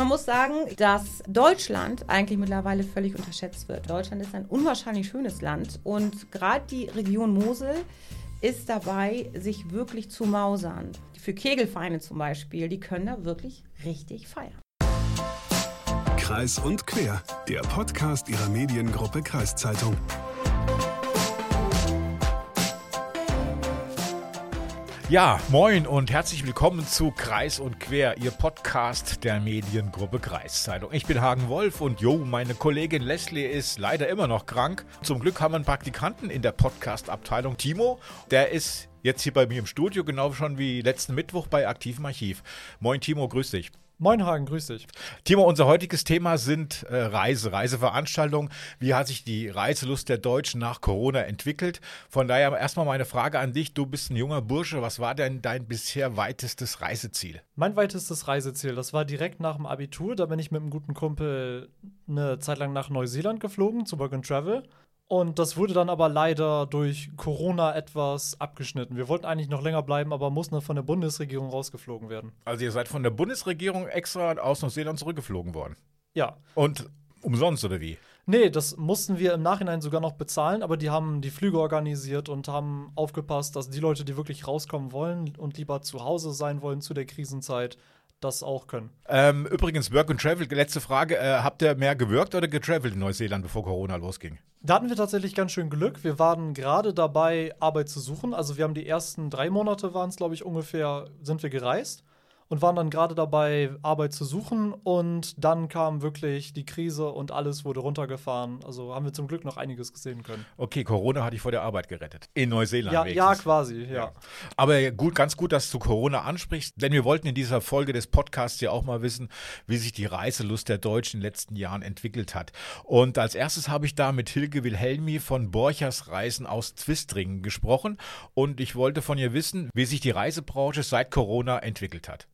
Man muss sagen, dass Deutschland eigentlich mittlerweile völlig unterschätzt wird. Deutschland ist ein unwahrscheinlich schönes Land und gerade die Region Mosel ist dabei, sich wirklich zu mausern. Für Kegelvereine zum Beispiel, die können da wirklich richtig feiern. Kreis und Quer, der Podcast ihrer Mediengruppe Kreiszeitung. Ja, moin und herzlich willkommen zu Kreis und Quer, Ihr Podcast der Mediengruppe Kreiszeitung. Ich bin Hagen Wolf und jo, meine Kollegin Leslie ist leider immer noch krank. Zum Glück haben wir einen Praktikanten in der Podcast-Abteilung, Timo. Der ist jetzt hier bei mir im Studio, genau schon wie letzten Mittwoch bei Aktivem Archiv. Moin Timo, grüß dich. Moin Hagen, grüß dich. Timo, unser heutiges Thema sind äh, Reise, Reiseveranstaltungen. Wie hat sich die Reiselust der Deutschen nach Corona entwickelt? Von daher erstmal meine Frage an dich. Du bist ein junger Bursche. Was war denn dein bisher weitestes Reiseziel? Mein weitestes Reiseziel, das war direkt nach dem Abitur. Da bin ich mit einem guten Kumpel eine Zeit lang nach Neuseeland geflogen, zu Work and Travel. Und das wurde dann aber leider durch Corona etwas abgeschnitten. Wir wollten eigentlich noch länger bleiben, aber mussten von der Bundesregierung rausgeflogen werden. Also ihr seid von der Bundesregierung extra aus Neuseeland zurückgeflogen worden? Ja. Und umsonst oder wie? Nee, das mussten wir im Nachhinein sogar noch bezahlen, aber die haben die Flüge organisiert und haben aufgepasst, dass die Leute, die wirklich rauskommen wollen und lieber zu Hause sein wollen zu der Krisenzeit, das auch können. Ähm, übrigens, Work and Travel, letzte Frage. Äh, habt ihr mehr gewirkt oder getravelt in Neuseeland, bevor Corona losging? Da hatten wir tatsächlich ganz schön Glück. Wir waren gerade dabei, Arbeit zu suchen. Also wir haben die ersten drei Monate waren es, glaube ich, ungefähr, sind wir gereist und waren dann gerade dabei, Arbeit zu suchen. Und dann kam wirklich die Krise und alles wurde runtergefahren. Also haben wir zum Glück noch einiges gesehen können. Okay, Corona hatte ich vor der Arbeit gerettet. In Neuseeland. Ja, ja quasi, ja. ja. Aber gut, ganz gut, dass du Corona ansprichst, denn wir wollten in dieser Folge des Podcasts ja auch mal wissen, wie sich die Reiselust der Deutschen in den letzten Jahren entwickelt hat. Und als erstes habe ich da mit Hilge Wilhelmi von Borchers Reisen aus Zwistringen gesprochen. Und ich wollte von ihr wissen, wie sich die Reisebranche seit Corona entwickelt hat.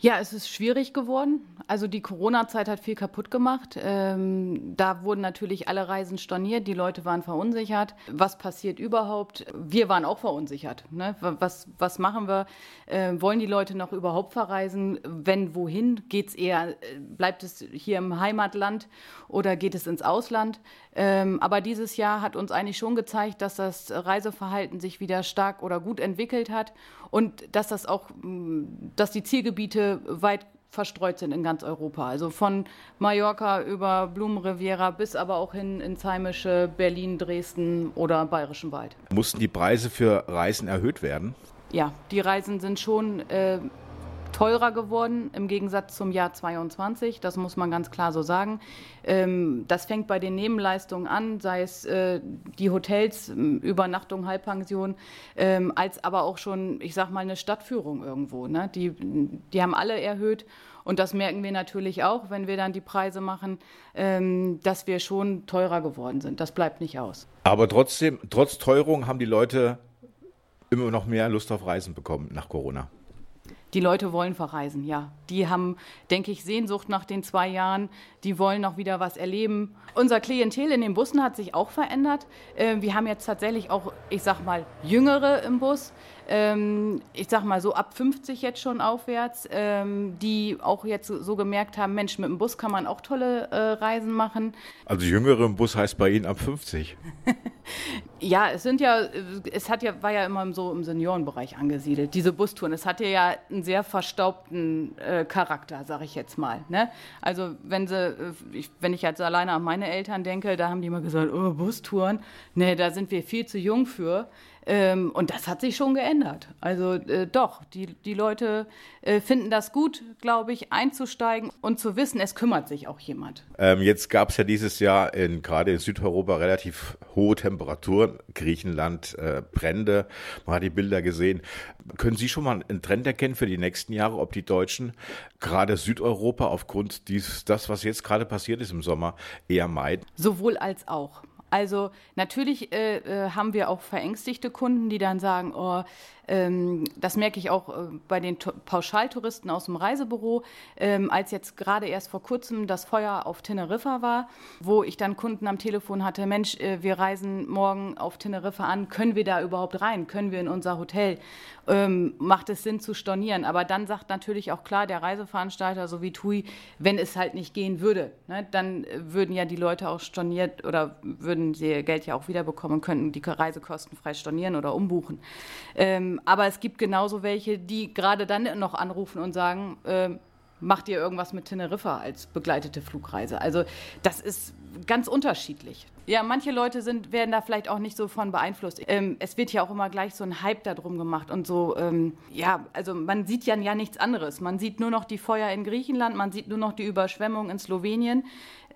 Ja, es ist schwierig geworden. Also die Corona-Zeit hat viel kaputt gemacht. Ähm, da wurden natürlich alle Reisen storniert, die Leute waren verunsichert. Was passiert überhaupt? Wir waren auch verunsichert. Ne? Was, was machen wir? Äh, wollen die Leute noch überhaupt verreisen? Wenn, wohin? Geht's eher, äh, bleibt es hier im Heimatland oder geht es ins Ausland? Ähm, aber dieses Jahr hat uns eigentlich schon gezeigt, dass das Reiseverhalten sich wieder stark oder gut entwickelt hat und dass das auch, mm, dass die Zielgebiete weit verstreut sind in ganz Europa. Also von Mallorca über Blumenriviera bis aber auch hin ins heimische Berlin, Dresden oder Bayerischen Wald. Mussten die Preise für Reisen erhöht werden? Ja, die Reisen sind schon äh, teurer geworden im Gegensatz zum Jahr 22. Das muss man ganz klar so sagen. Ähm, das fängt bei den Nebenleistungen an, sei es äh, die Hotels, Übernachtung, Halbpension, ähm, als aber auch schon, ich sag mal, eine Stadtführung irgendwo. Ne? Die, die haben alle erhöht. Und das merken wir natürlich auch, wenn wir dann die Preise machen, ähm, dass wir schon teurer geworden sind. Das bleibt nicht aus. Aber trotzdem, trotz Teuerung haben die Leute immer noch mehr Lust auf Reisen bekommen nach Corona. Die Leute wollen verreisen, ja. Die haben, denke ich, Sehnsucht nach den zwei Jahren. Die wollen noch wieder was erleben. Unser Klientel in den Bussen hat sich auch verändert. Äh, wir haben jetzt tatsächlich auch, ich sag mal, Jüngere im Bus ähm, ich sag mal so ab 50 jetzt schon aufwärts, ähm, die auch jetzt so gemerkt haben, Mensch, mit dem Bus kann man auch tolle äh, Reisen machen. Also jüngere im Bus heißt bei Ihnen ab 50? ja, es sind ja, es hat ja, war ja immer so im Seniorenbereich angesiedelt, diese Bustouren. Es hatte ja einen sehr verstaubten äh, Charakter, sag ich jetzt mal. Ne? Also wenn sie, äh, ich, wenn ich jetzt alleine an meine Eltern denke, da haben die immer gesagt, oh, Bustouren, ne, da sind wir viel zu jung für. Ähm, und das hat sich schon geändert. Also äh, doch, die, die Leute äh, finden das gut, glaube ich, einzusteigen und zu wissen, es kümmert sich auch jemand. Ähm, jetzt gab es ja dieses Jahr in, gerade in Südeuropa relativ hohe Temperaturen, Griechenland, äh, Brände, man hat die Bilder gesehen. Können Sie schon mal einen Trend erkennen für die nächsten Jahre, ob die Deutschen gerade Südeuropa aufgrund dieses, das, was jetzt gerade passiert ist im Sommer, eher meiden? Sowohl als auch. Also natürlich äh, äh, haben wir auch verängstigte Kunden, die dann sagen, oh, das merke ich auch äh, bei den Pauschaltouristen aus dem Reisebüro, ähm, als jetzt gerade erst vor kurzem das Feuer auf Teneriffa war, wo ich dann Kunden am Telefon hatte, Mensch, äh, wir reisen morgen auf Teneriffa an, können wir da überhaupt rein? Können wir in unser Hotel? Ähm, macht es Sinn zu stornieren? Aber dann sagt natürlich auch klar der Reiseveranstalter, so wie TUI, wenn es halt nicht gehen würde, ne, dann würden ja die Leute auch storniert oder würden sie Geld ja auch wiederbekommen und könnten die Reisekosten frei stornieren oder umbuchen. Ähm, aber es gibt genauso welche, die gerade dann noch anrufen und sagen, äh, macht ihr irgendwas mit Teneriffa als begleitete Flugreise? Also das ist ganz unterschiedlich. Ja, manche Leute sind, werden da vielleicht auch nicht so von beeinflusst. Ähm, es wird ja auch immer gleich so ein Hype darum gemacht und so, ähm, ja, also man sieht ja, ja nichts anderes. Man sieht nur noch die Feuer in Griechenland, man sieht nur noch die Überschwemmung in Slowenien.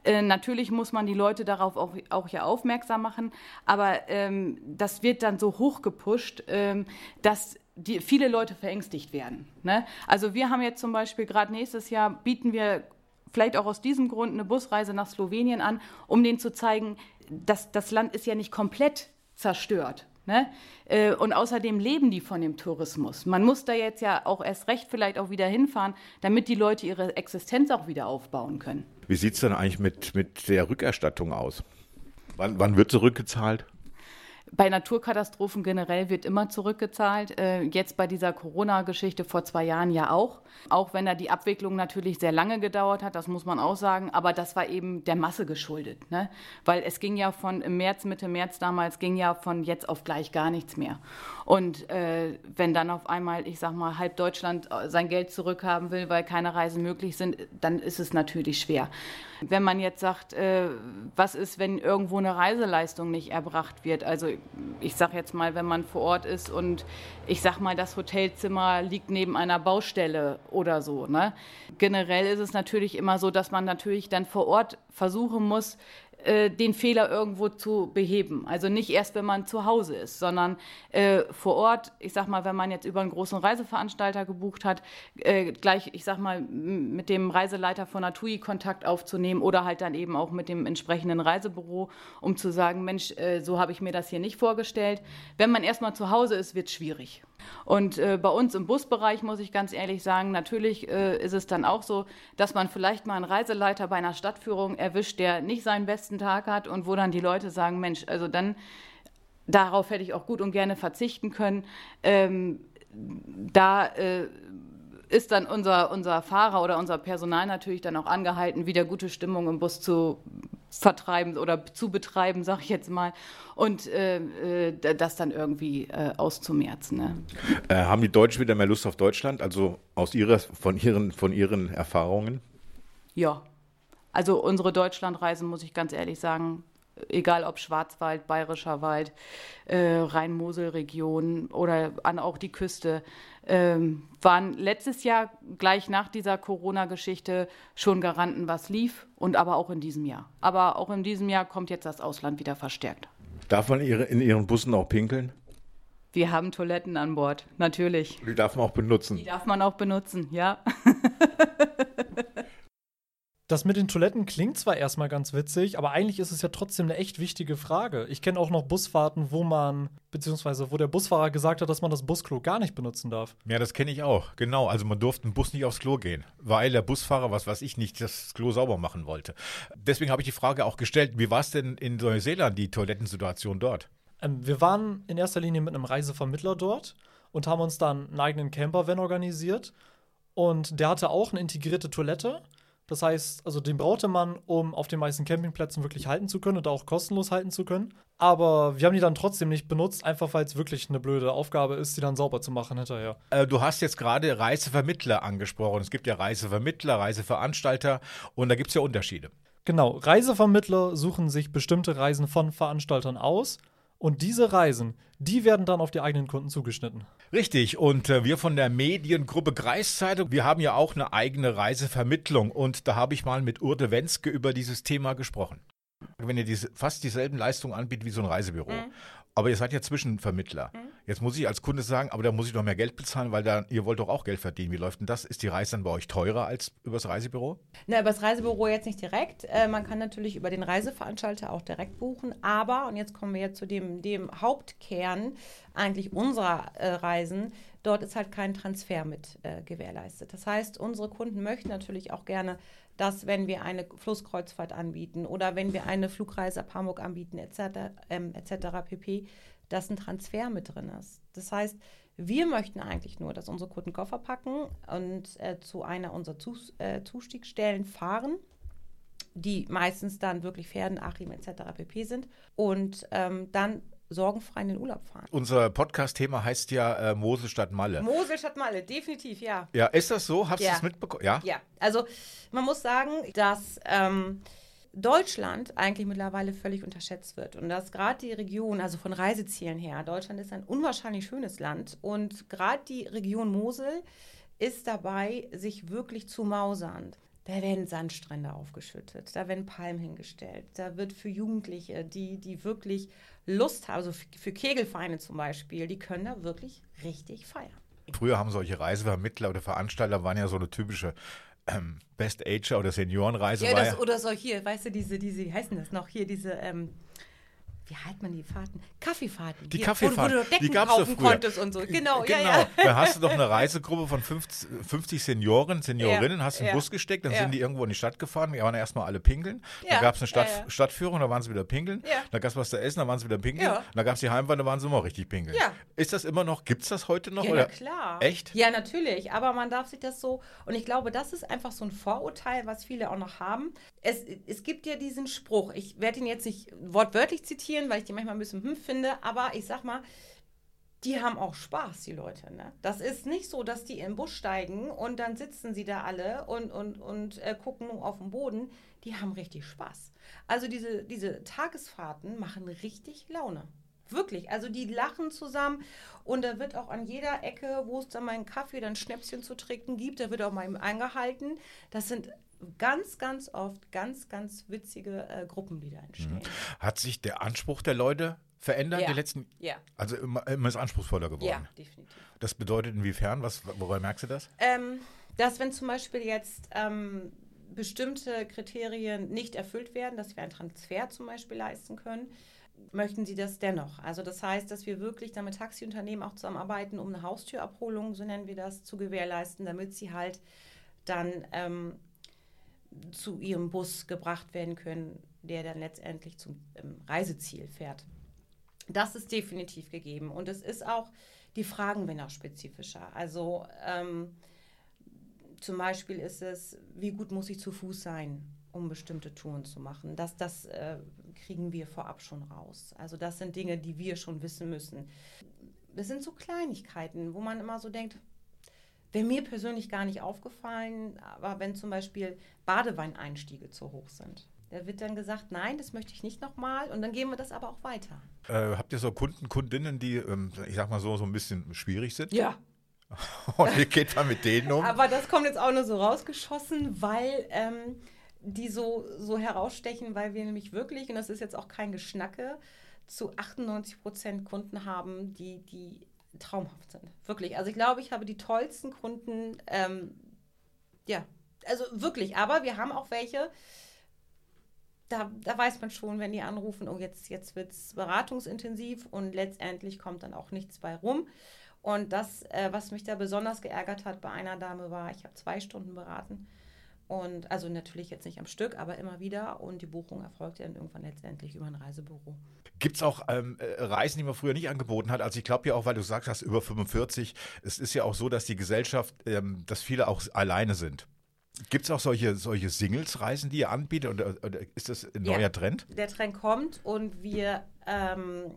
Äh, natürlich muss man die Leute darauf auch, auch ja aufmerksam machen, aber ähm, das wird dann so hochgepusht, ähm, dass die, viele Leute verängstigt werden. Ne? Also wir haben jetzt zum Beispiel gerade nächstes Jahr bieten wir vielleicht auch aus diesem Grund eine Busreise nach Slowenien an, um denen zu zeigen, dass das Land ist ja nicht komplett zerstört. Ne? Äh, und außerdem leben die von dem Tourismus. Man muss da jetzt ja auch erst recht vielleicht auch wieder hinfahren, damit die Leute ihre Existenz auch wieder aufbauen können. Wie sieht es denn eigentlich mit, mit der Rückerstattung aus? Wann, wann wird zurückgezahlt? Bei Naturkatastrophen generell wird immer zurückgezahlt. Äh, jetzt bei dieser Corona-Geschichte vor zwei Jahren ja auch. Auch wenn da die Abwicklung natürlich sehr lange gedauert hat, das muss man auch sagen. Aber das war eben der Masse geschuldet. Ne? Weil es ging ja von im März, Mitte März damals, ging ja von jetzt auf gleich gar nichts mehr. Und äh, wenn dann auf einmal, ich sag mal, halb Deutschland äh, sein Geld zurückhaben will, weil keine Reisen möglich sind, dann ist es natürlich schwer. Wenn man jetzt sagt, äh, was ist, wenn irgendwo eine Reiseleistung nicht erbracht wird? Also ich sage jetzt mal, wenn man vor Ort ist und ich sag mal, das Hotelzimmer liegt neben einer Baustelle oder so. Ne? Generell ist es natürlich immer so, dass man natürlich dann vor Ort versuchen muss, äh, den Fehler irgendwo zu beheben. Also nicht erst, wenn man zu Hause ist, sondern äh, vor Ort, ich sag mal, wenn man jetzt über einen großen Reiseveranstalter gebucht hat, äh, gleich, ich sag mal, mit dem Reiseleiter von Natui Kontakt aufzunehmen oder halt dann eben auch mit dem entsprechenden Reisebüro, um zu sagen, Mensch, äh, so habe ich mir das hier nicht vorgestellt. Wenn man erstmal zu Hause ist, wird es schwierig. Und äh, bei uns im Busbereich muss ich ganz ehrlich sagen, natürlich äh, ist es dann auch so, dass man vielleicht mal einen Reiseleiter bei einer Stadtführung erwischt, der nicht seinen besten Tag hat und wo dann die Leute sagen, Mensch, also dann darauf hätte ich auch gut und gerne verzichten können. Ähm, da äh, ist dann unser, unser Fahrer oder unser Personal natürlich dann auch angehalten, wieder gute Stimmung im Bus zu vertreiben oder zu betreiben, sag ich jetzt mal, und äh, äh, das dann irgendwie äh, auszumerzen. Ne? Äh, haben die Deutschen wieder mehr Lust auf Deutschland, also aus ihrer, von, ihren, von ihren Erfahrungen? Ja, also unsere Deutschlandreisen, muss ich ganz ehrlich sagen, egal ob Schwarzwald, Bayerischer Wald, äh, Rhein-Mosel-Region oder an auch die Küste, ähm, waren letztes Jahr gleich nach dieser Corona-Geschichte schon Garanten, was lief und aber auch in diesem Jahr. Aber auch in diesem Jahr kommt jetzt das Ausland wieder verstärkt. Darf man in Ihren Bussen auch pinkeln? Wir haben Toiletten an Bord, natürlich. Die darf man auch benutzen. Die darf man auch benutzen, ja. Das mit den Toiletten klingt zwar erstmal ganz witzig, aber eigentlich ist es ja trotzdem eine echt wichtige Frage. Ich kenne auch noch Busfahrten, wo man, beziehungsweise wo der Busfahrer gesagt hat, dass man das Busklo gar nicht benutzen darf. Ja, das kenne ich auch. Genau. Also man durfte im Bus nicht aufs Klo gehen, weil der Busfahrer, was weiß ich nicht, das Klo sauber machen wollte. Deswegen habe ich die Frage auch gestellt, wie war es denn in Neuseeland, die Toilettensituation dort? Ähm, wir waren in erster Linie mit einem Reisevermittler dort und haben uns dann einen eigenen Campervan organisiert. Und der hatte auch eine integrierte Toilette das heißt, also den brauchte man, um auf den meisten Campingplätzen wirklich halten zu können und auch kostenlos halten zu können. Aber wir haben die dann trotzdem nicht benutzt, einfach weil es wirklich eine blöde Aufgabe ist, die dann sauber zu machen hinterher. Äh, du hast jetzt gerade Reisevermittler angesprochen. Es gibt ja Reisevermittler, Reiseveranstalter und da gibt es ja Unterschiede. Genau, Reisevermittler suchen sich bestimmte Reisen von Veranstaltern aus und diese Reisen, die werden dann auf die eigenen Kunden zugeschnitten. Richtig. Und äh, wir von der Mediengruppe Kreiszeitung, wir haben ja auch eine eigene Reisevermittlung. Und da habe ich mal mit Urte Wenske über dieses Thema gesprochen. Wenn ihr diese, fast dieselben Leistungen anbietet wie so ein Reisebüro, mhm. aber ihr seid ja Zwischenvermittler. Mhm. Jetzt muss ich als Kunde sagen, aber da muss ich doch mehr Geld bezahlen, weil da, ihr wollt doch auch Geld verdienen. Wie läuft denn das? Ist die Reise dann bei euch teurer als übers Reisebüro? Na, über das Reisebüro jetzt nicht direkt. Äh, man kann natürlich über den Reiseveranstalter auch direkt buchen. Aber, und jetzt kommen wir jetzt zu dem, dem Hauptkern eigentlich unserer äh, Reisen, dort ist halt kein Transfer mit äh, gewährleistet. Das heißt, unsere Kunden möchten natürlich auch gerne, dass wenn wir eine Flusskreuzfahrt anbieten oder wenn wir eine Flugreise ab Hamburg anbieten, etc., ähm, etc. pp., dass ein Transfer mit drin ist. Das heißt, wir möchten eigentlich nur, dass unsere Kunden Koffer packen und äh, zu einer unserer Zus äh, Zustiegstellen fahren, die meistens dann wirklich Pferden, Achim etc. pp. sind und ähm, dann sorgenfrei in den Urlaub fahren. Unser Podcast-Thema heißt ja äh, Mosel statt Malle. Mosel statt Malle, definitiv, ja. Ja, ist das so? Hast du Ja. das mitbekommen? Ja? Ja, also man muss sagen, dass ähm, Deutschland eigentlich mittlerweile völlig unterschätzt wird und dass gerade die Region, also von Reisezielen her, Deutschland ist ein unwahrscheinlich schönes Land und gerade die Region Mosel ist dabei, sich wirklich zu mausern. Da werden Sandstrände aufgeschüttet, da werden Palmen hingestellt, da wird für Jugendliche, die, die wirklich Lust haben, also für, Kegelvereine zum Beispiel, die können da wirklich richtig feiern. Früher haben solche Reisevermittler oder Veranstalter waren ja so eine typische ähm, Best Ager oder Seniorenreise. Ja, war das, ja, oder so hier, weißt du, diese, diese, wie heißen das noch hier, diese, ähm, wie heißt man die Fahrten? Kaffeefahrten. Die Hier, Kaffeefahrten, Wo, wo du die Decken gab's kaufen früher. konntest und so. Genau, ja, genau. ja. Da hast du doch eine Reisegruppe von 50, 50 Senioren, Seniorinnen, Ja, hast in den ja, Bus gesteckt, dann ja. sind die irgendwo in die Stadt gefahren, die waren erstmal alle pinkeln. Ja, Dann gab es eine Stadt. Stadtführung, da waren sie wieder pinkeln. Dann gab es was zu essen, da waren sie wieder pinkeln. Dann gab es die Heimfahrt, da waren sie immer richtig pinkeln. Ist das immer noch, gibt es das heute noch? Ja, oder? klar. Echt? Ja, natürlich. Aber man darf sich das so. Und ich glaube, das ist einfach so ein Vorurteil, was viele auch noch haben. Es, es gibt ja diesen Spruch. Ich werde ihn jetzt nicht wortwörtlich zitieren, weil ich den manchmal ein bisschen hm finde. Aber ich sag mal, die haben auch Spaß, die Leute. Ne? Das ist nicht so, dass die im Bus steigen und dann sitzen sie da alle und, und, und äh, gucken nur auf den Boden. Die haben richtig Spaß. Also diese, diese Tagesfahrten machen richtig Laune. Wirklich. Also die lachen zusammen und da wird auch an jeder Ecke, wo es dann mal einen Kaffee, dann Schnäpschen zu trinken gibt, da wird auch mal eingehalten. Das sind ganz, ganz oft ganz, ganz witzige äh, Gruppen, die da entstehen. Hat sich der Anspruch der Leute verändert Ja. die letzten, Ja. also immer, immer ist anspruchsvoller geworden? Ja, definitiv. Das bedeutet inwiefern? Was, woran merkst du das? Ähm, dass wenn zum Beispiel jetzt ähm, bestimmte Kriterien nicht erfüllt werden, dass wir einen Transfer zum Beispiel leisten können, möchten sie das dennoch. Also das heißt, dass wir wirklich dann mit Taxiunternehmen auch zusammenarbeiten, um eine Haustürabholung, so nennen wir das, zu gewährleisten, damit sie halt dann ähm, zu ihrem Bus gebracht werden können, der dann letztendlich zum ähm, Reiseziel fährt. Das ist definitiv gegeben. Und es ist auch, die Fragen werden auch spezifischer. Also ähm, zum Beispiel ist es, wie gut muss ich zu Fuß sein, um bestimmte Touren zu machen. Das, das äh, kriegen wir vorab schon raus. Also das sind Dinge, die wir schon wissen müssen. Das sind so Kleinigkeiten, wo man immer so denkt, wäre mir persönlich gar nicht aufgefallen, aber wenn zum Beispiel Badeweineinstiege zu hoch sind. Da wird dann gesagt, nein, das möchte ich nicht nochmal und dann gehen wir das aber auch weiter. Äh, habt ihr so Kunden, Kundinnen, die, ähm, ich sag mal so, so ein bisschen schwierig sind? Ja, Und wie geht man mit denen um? Aber das kommt jetzt auch nur so rausgeschossen, weil ähm, die so, so herausstechen, weil wir nämlich wirklich, und das ist jetzt auch kein Geschnacke, zu 98 Prozent Kunden haben, die, die traumhaft sind. Wirklich. Also ich glaube, ich habe die tollsten Kunden, ähm, ja, also wirklich. Aber wir haben auch welche, da, da weiß man schon, wenn die anrufen, oh, jetzt, jetzt wird es beratungsintensiv und letztendlich kommt dann auch nichts bei rum. Und das, äh, was mich da besonders geärgert hat bei einer Dame war, ich habe zwei Stunden beraten. Und also natürlich jetzt nicht am Stück, aber immer wieder. Und die Buchung erfolgte dann irgendwann letztendlich über ein Reisebüro. Gibt es auch ähm, äh, Reisen, die man früher nicht angeboten hat? Also ich glaube ja auch, weil du sagst, hast über 45, es ist ja auch so, dass die Gesellschaft, ähm, dass viele auch alleine sind. Gibt es auch solche, solche Singles-Reisen, die ihr anbietet? Oder, oder ist das ein Ja. neuer Trend? Der Trend kommt und wir ähm,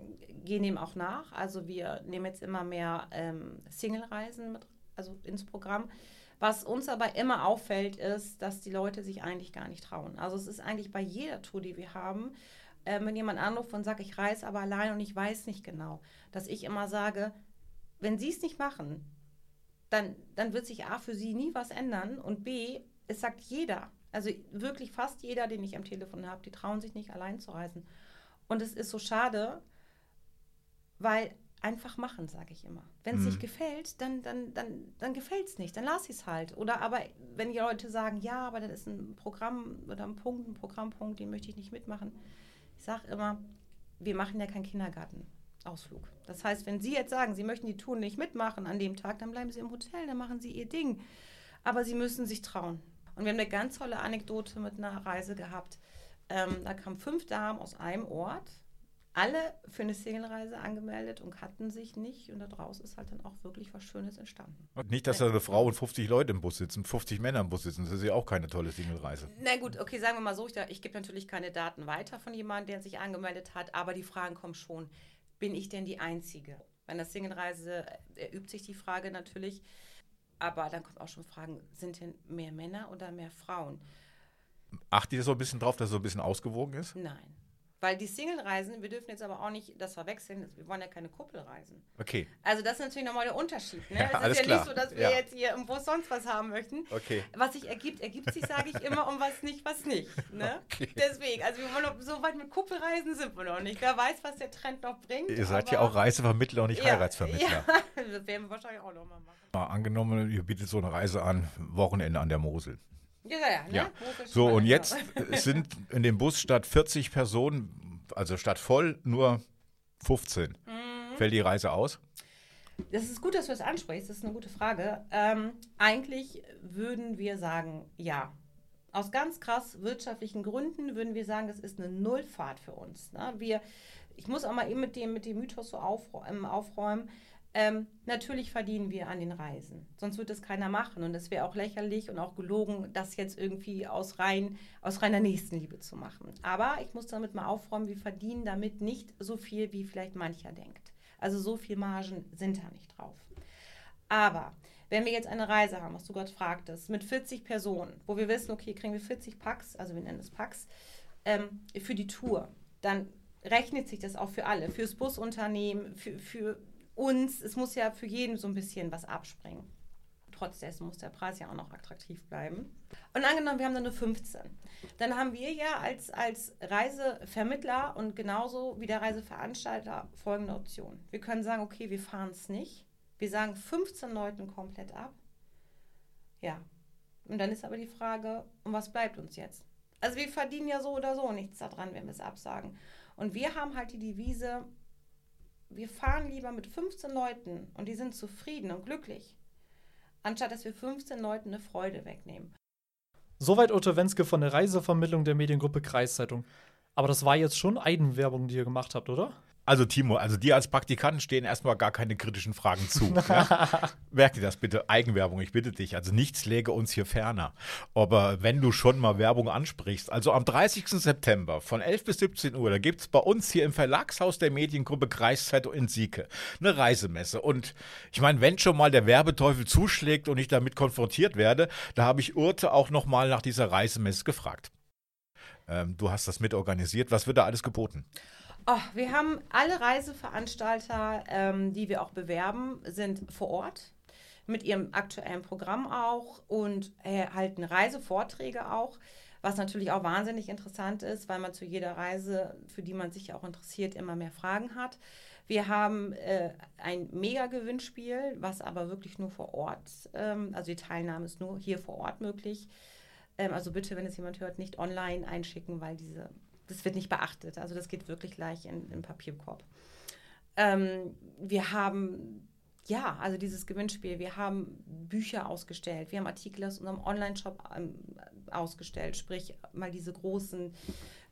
gehen dem auch nach. Also wir nehmen jetzt immer mehr ähm, Single-Reisen mit, also ins Programm. Was uns aber immer auffällt, ist, dass die Leute sich eigentlich gar nicht trauen. Also es ist eigentlich bei jeder Tour, die wir haben, äh, wenn jemand anruft und sagt, ich reise aber allein und ich weiß nicht genau, dass ich immer sage, wenn sie es nicht machen, dann, dann wird sich A für sie nie was ändern und B, es sagt jeder, also wirklich fast jeder, den ich am Telefon habe, die trauen sich nicht allein zu reisen. Und es ist so schade, weil einfach machen, sage ich immer. Wenn es Mhm. nicht gefällt, dann, dann, dann, dann gefällt es nicht, dann lass ich es halt. Oder aber wenn die Leute sagen, ja, aber das ist ein Programm oder ein Punkt, ein Programmpunkt, den möchte ich nicht mitmachen. Ich sage immer, wir machen ja keinen Kindergartenausflug. Das heißt, wenn Sie jetzt sagen, Sie möchten die Tour nicht mitmachen an dem Tag, dann bleiben Sie im Hotel, dann machen Sie Ihr Ding. Aber Sie müssen sich trauen. Und wir haben eine ganz tolle Anekdote mit einer Reise gehabt. Ähm, da kamen fünf Damen aus einem Ort, alle für eine Single-Reise angemeldet und kannten sich nicht. Und daraus ist halt dann auch wirklich was Schönes entstanden. Und nicht, dass da eine Frau und 50 Leute im Bus sitzen, 50 Männer im Bus sitzen. Das ist ja auch keine tolle Single-Reise. Na gut, okay, sagen wir mal so, ich, ich gebe natürlich keine Daten weiter von jemandem, der sich angemeldet hat, aber die Fragen kommen schon. Bin ich denn die Einzige? Bei einer Single-Reise erübt sich die Frage natürlich, aber dann kommen auch schon Fragen, sind denn mehr Männer oder mehr Frauen? Achtet ihr so ein bisschen drauf, dass es so ein bisschen ausgewogen ist? Nein. Weil die Single-Reisen, wir dürfen jetzt aber auch nicht das verwechseln, wir wollen ja keine Kuppelreisen. Okay. Also das ist natürlich nochmal der Unterschied. Ne? Ja, es ist ja klar. nicht so, dass wir Ja. jetzt hier im Bus sonst was haben möchten. Okay. Was sich ergibt, ergibt sich, sage ich immer, und was nicht, was nicht. Ne? Okay. Deswegen, also wir wollen noch, so weit mit Kuppelreisen sind wir noch nicht. Wer weiß, was der Trend noch bringt. Ihr seid ja auch Reisevermittler und nicht Ja, Heiratsvermittler. Ja, das werden wir wahrscheinlich auch noch mal machen. Mal angenommen, ihr bietet so eine Reise an, Wochenende an der Mosel. Ja, ja. Ne? Ja. So, und jetzt sind in dem Bus statt 40 Personen, also statt voll, nur 15. Mhm. Fällt die Reise aus? Das ist gut, dass du das ansprichst. Das ist eine gute Frage. Ähm, eigentlich würden wir sagen, ja. Aus ganz krass wirtschaftlichen Gründen würden wir sagen, das ist eine Nullfahrt für uns. Ne? Wir, ich muss auch mal eben mit dem, mit dem Mythos so aufräumen. aufräumen. Ähm, natürlich verdienen wir an den Reisen. Sonst würde es keiner machen. Und es wäre auch lächerlich und auch gelogen, das jetzt irgendwie aus, rein, aus reiner Nächstenliebe zu machen. Aber ich muss damit mal aufräumen, wir verdienen damit nicht so viel, wie vielleicht mancher denkt. Also so viel Margen sind da nicht drauf. Aber wenn wir jetzt eine Reise haben, was du gerade fragtest, mit 40 Personen, wo wir wissen, okay, kriegen wir 40 Packs, also wir nennen es Packs, ähm, für die Tour, dann rechnet sich das auch für alle, fürs Busunternehmen, für, für uns. Es muss ja für jeden so ein bisschen was abspringen. Trotz dessen muss der Preis ja auch noch attraktiv bleiben. Und angenommen, wir haben dann nur 15. Dann haben wir ja als, als Reisevermittler und genauso wie der Reiseveranstalter folgende Option. Wir können sagen, okay, wir fahren es nicht. Wir sagen 15 Leuten komplett ab. Ja. Und dann ist aber die Frage, und was bleibt uns jetzt? Also wir verdienen ja so oder so nichts daran, wenn wir es absagen. Und wir haben halt die Devise, wir fahren lieber mit 15 Leuten und die sind zufrieden und glücklich, anstatt dass wir 15 Leuten eine Freude wegnehmen. Soweit Otto Wenske von der Reisevermittlung der Mediengruppe Kreiszeitung. Aber das war jetzt schon Eigenwerbung, die ihr gemacht habt, oder? Also Timo, also dir als Praktikanten stehen erstmal gar keine kritischen Fragen zu. ja? Merk dir das bitte, Eigenwerbung, ich bitte dich. Also nichts läge uns hier ferner. Aber wenn du schon mal Werbung ansprichst, also am 30. September von 11 bis 17 Uhr, da gibt es bei uns hier im Verlagshaus der Mediengruppe Kreiszeitung in Sieke eine Reisemesse. Und ich meine, wenn schon mal der Werbeteufel zuschlägt und ich damit konfrontiert werde, da habe ich Urte auch noch mal nach dieser Reisemesse gefragt. Ähm, du hast das mitorganisiert. Was wird da alles geboten? Oh, wir haben alle Reiseveranstalter, ähm, die wir auch bewerben, sind vor Ort mit ihrem aktuellen Programm auch und äh, halten Reisevorträge auch, was natürlich auch wahnsinnig interessant ist, weil man zu jeder Reise, für die man sich auch interessiert, immer mehr Fragen hat. Wir haben äh, ein Mega-Gewinnspiel, was aber wirklich nur vor Ort, ähm, also die Teilnahme ist nur hier vor Ort möglich. Ähm, also bitte, wenn es jemand hört, nicht online einschicken, weil diese das wird nicht beachtet. Also das geht wirklich gleich in den Papierkorb. Ähm, wir haben, ja, also dieses Gewinnspiel, wir haben Bücher ausgestellt, wir haben Artikel aus unserem Online-Shop ähm, ausgestellt, sprich mal diese großen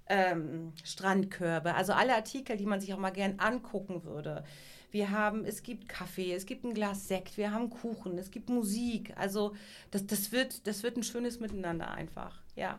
ähm, Strandkörbe, also alle Artikel, die man sich auch mal gern angucken würde. Wir haben, es gibt Kaffee, es gibt ein Glas Sekt, wir haben Kuchen, es gibt Musik. Also das, das, wird, das wird ein schönes Miteinander einfach, ja.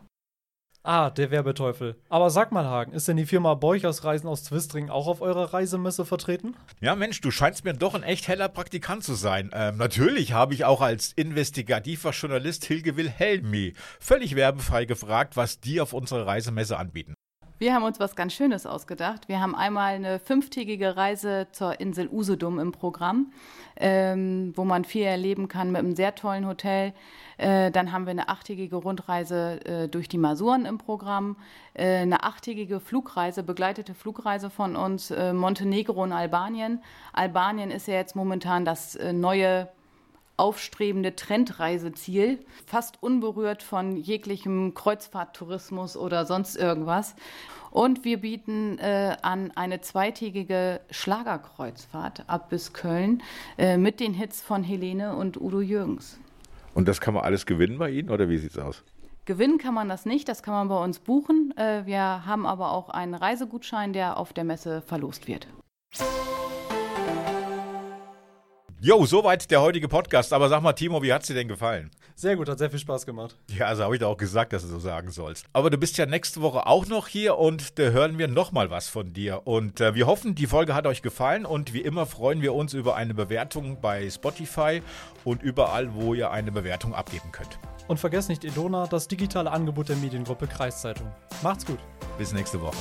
Ah, der Werbeteufel. Aber sag mal, Hagen, ist denn die Firma Beuchers Reisen aus Twistring auch auf eurer Reisemesse vertreten? Ja, Mensch, du scheinst mir doch ein echt heller Praktikant zu sein. Ähm, natürlich habe ich auch als investigativer Journalist Hilge Wilhelmi völlig werbefrei gefragt, was die auf unserer Reisemesse anbieten. Wir haben uns was ganz Schönes ausgedacht. Wir haben einmal eine fünftägige Reise zur Insel Usedom im Programm, ähm, wo man viel erleben kann mit einem sehr tollen Hotel. Äh, dann haben wir eine achttägige Rundreise äh, durch die Masuren im Programm, äh, eine achttägige Flugreise, begleitete Flugreise von uns, äh, Montenegro und Albanien. Albanien ist ja jetzt momentan das äh, neue aufstrebende Trendreiseziel, fast unberührt von jeglichem Kreuzfahrttourismus oder sonst irgendwas. Und wir bieten äh, an eine zweitägige Schlagerkreuzfahrt ab bis Köln äh, mit den Hits von Helene und Udo Jürgens. Und das kann man alles gewinnen bei Ihnen oder wie sieht es aus? Gewinnen kann man das nicht, das kann man bei uns buchen. Äh, wir haben aber auch einen Reisegutschein, der auf der Messe verlost wird. Jo, soweit der heutige Podcast. Aber sag mal, Timo, wie hat's dir denn gefallen? Sehr gut, hat sehr viel Spaß gemacht. Ja, also habe ich doch auch gesagt, dass du so sagen sollst. Aber du bist ja nächste Woche auch noch hier und da hören wir nochmal was von dir. Und äh, wir hoffen, die Folge hat euch gefallen und wie immer freuen wir uns über eine Bewertung bei Spotify und überall, wo ihr eine Bewertung abgeben könnt. Und vergesst nicht Edona, das digitale Angebot der Mediengruppe Kreiszeitung. Macht's gut. Bis nächste Woche.